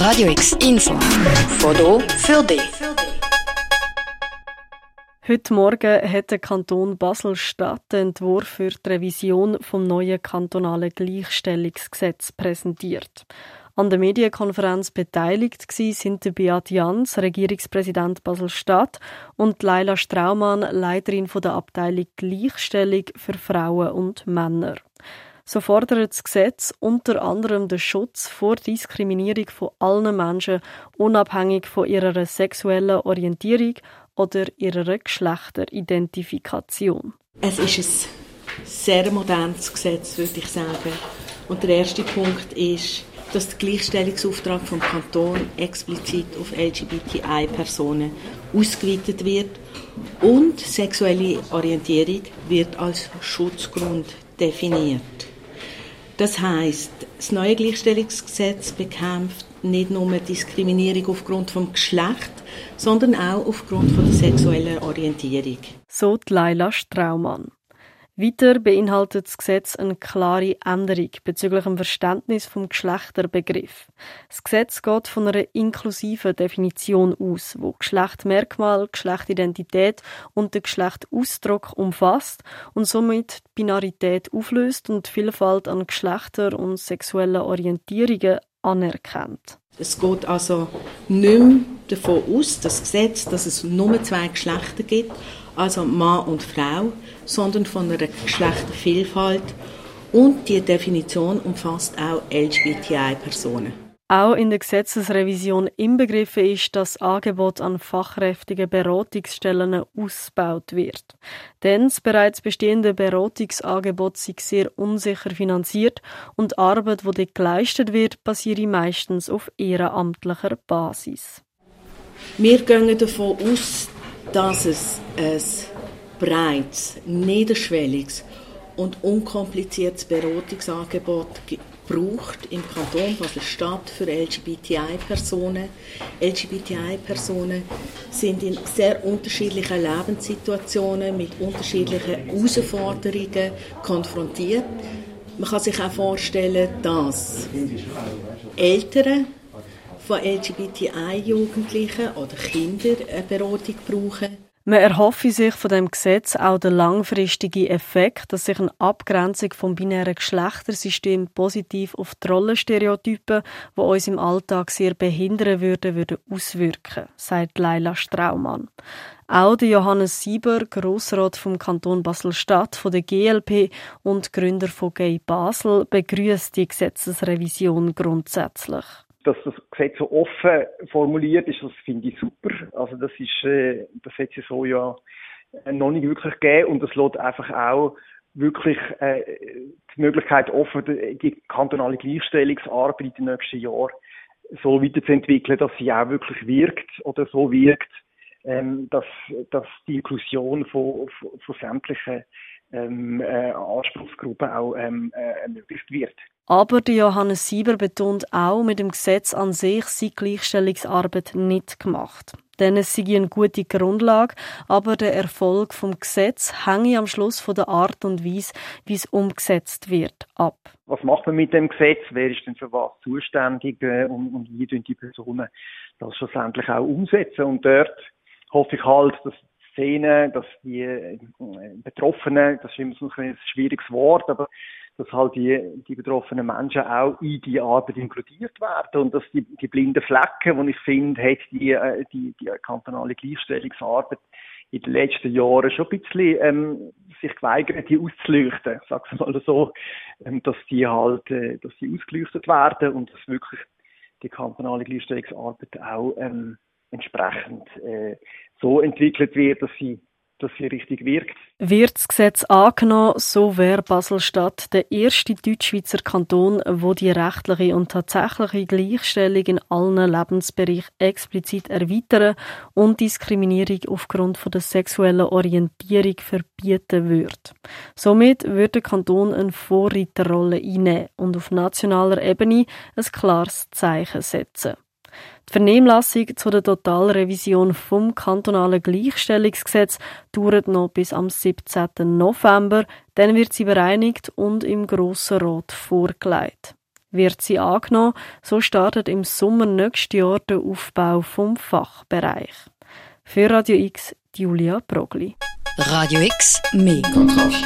Radio X Info. Foto für dich. Heute Morgen hat der Kanton Basel-Stadt den Entwurf für die Revision vom neuen kantonalen Gleichstellungsgesetz präsentiert. An der Medienkonferenz beteiligt sind Beat Jans, Regierungspräsident Basel-Stadt, und Leila Straumann, Leiterin der Abteilung Gleichstellung für Frauen und Männer. So fordert das Gesetz unter anderem den Schutz vor Diskriminierung von allen Menschen, unabhängig von ihrer sexuellen Orientierung oder ihrer Geschlechteridentifikation. Es ist ein sehr modernes Gesetz, würde ich sagen. Und der erste Punkt ist, dass der Gleichstellungsauftrag vom Kanton explizit auf LGBTI-Personen ausgeweitet wird und sexuelle Orientierung wird als Schutzgrund definiert. Das heißt, das neue Gleichstellungsgesetz bekämpft nicht nur Diskriminierung aufgrund vom Geschlecht, sondern auch aufgrund von der sexuellen Orientierung. So Laila Straumann. Weiter beinhaltet das Gesetz eine klare Änderung bezüglich dem Verständnis vom Geschlechterbegriff. Das Gesetz geht von einer inklusiven Definition aus, wo Geschlechtmerkmal, Geschlechtidentität und den Geschlechtausdruck umfasst und somit die Binarität auflöst und die Vielfalt an Geschlechter und sexuellen Orientierungen anerkennt. Es geht also nicht mehr davon aus, das Gesetz, dass es nur zwei Geschlechter gibt, also Mann und Frau, sondern von einer Geschlechtervielfalt und die Definition umfasst auch LGBTI-Personen. Auch in der Gesetzesrevision inbegriffen ist, dass das Angebot an fachkräftigen Beratungsstellen ausgebaut wird. Denn das bereits bestehende Beratungsangebot sei sehr unsicher finanziert und die Arbeit, die dort geleistet wird, basiere meistens auf ehrenamtlicher Basis. Wir gehen davon aus, dass es ein breites, niederschwelliges und unkompliziertes Beratungsangebot braucht im Kanton Basel-Stadt für LGBTI-Personen. LGBTI-Personen sind in sehr unterschiedlichen Lebenssituationen mit unterschiedlichen Herausforderungen konfrontiert. Man kann sich auch vorstellen, dass Eltern von LGBTI-Jugendlichen oder Kindern eine Beratung brauchen. Man erhoffe sich von dem Gesetz auch den langfristigen Effekt, dass sich eine Abgrenzung vom binären Geschlechtersystem positiv auf die Rollenstereotypen, die uns im Alltag sehr behindern würden, würde auswirken, sagt Leila Straumann. Auch Johannes Sieber, Grossrat vom Kanton Basel-Stadt von der GLP und Gründer von Gay Basel, begrüßt die Gesetzesrevision grundsätzlich dass das Gesetz so offen formuliert ist, das finde ich super. Also das ist, äh, das hat es so ja äh, noch nicht wirklich gegeben und das lässt einfach auch wirklich äh, die Möglichkeit offen, die kantonale Gleichstellungsarbeit den nächsten Jahren so weiterzuentwickeln, dass sie auch wirklich wirkt oder so wirkt, ähm, dass, dass die Inklusion von, von, von sämtlichen ähm, äh, Anspruchsgruppen auch ähm, äh, ermöglicht wird. Aber Johannes Sieber betont auch, mit dem Gesetz an sich sei Gleichstellungsarbeit nicht gemacht. Denn es sei eine gute Grundlage, aber der Erfolg vom Gesetz hänge am Schluss von der Art und Weise, wie es umgesetzt wird, ab. Was macht man mit dem Gesetz? Wer ist denn für was zuständig äh, und, und wie tun die Personen das schlussendlich auch umsetzen? Und dort hoffe ich halt, dass Szene, dass die äh, Betroffenen, das ist immer so ein schwieriges Wort, aber dass halt die, die betroffenen Menschen auch in die Arbeit inkludiert werden und dass die, die blinden Flecken, die ich finde, hat die, äh, die, die kantonale Gleichstellungsarbeit in den letzten Jahren schon ein bisschen ähm, sich geweigert, die auszuleuchten, sag's mal so, ähm, dass die halt, äh, dass die ausgeleuchtet werden und dass wirklich die kantonale Gleichstellungsarbeit auch ähm, entsprechend äh, so entwickelt wird, dass sie dass sie richtig wirkt. Wird das Gesetz angenommen, so wäre Basel-Stadt der erste Deutschschweizer Kanton, wo die rechtliche und tatsächliche Gleichstellung in allen Lebensbereichen explizit erweitern und Diskriminierung aufgrund von der sexuellen Orientierung verbieten würde. Somit würde der Kanton eine Vorreiterrolle einnehmen und auf nationaler Ebene ein klares Zeichen setzen. Die Vernehmlassung zu der Totalrevision vom kantonalen Gleichstellungsgesetz dauert noch bis am 17. November. Dann wird sie bereinigt und im Grossen Rat vorgelegt. Wird sie angenommen, so startet im Sommer nächstes Jahr der Aufbau vom Fachbereich. Für Radio X, Julia Brogli. Radio X, mehr Kontrast.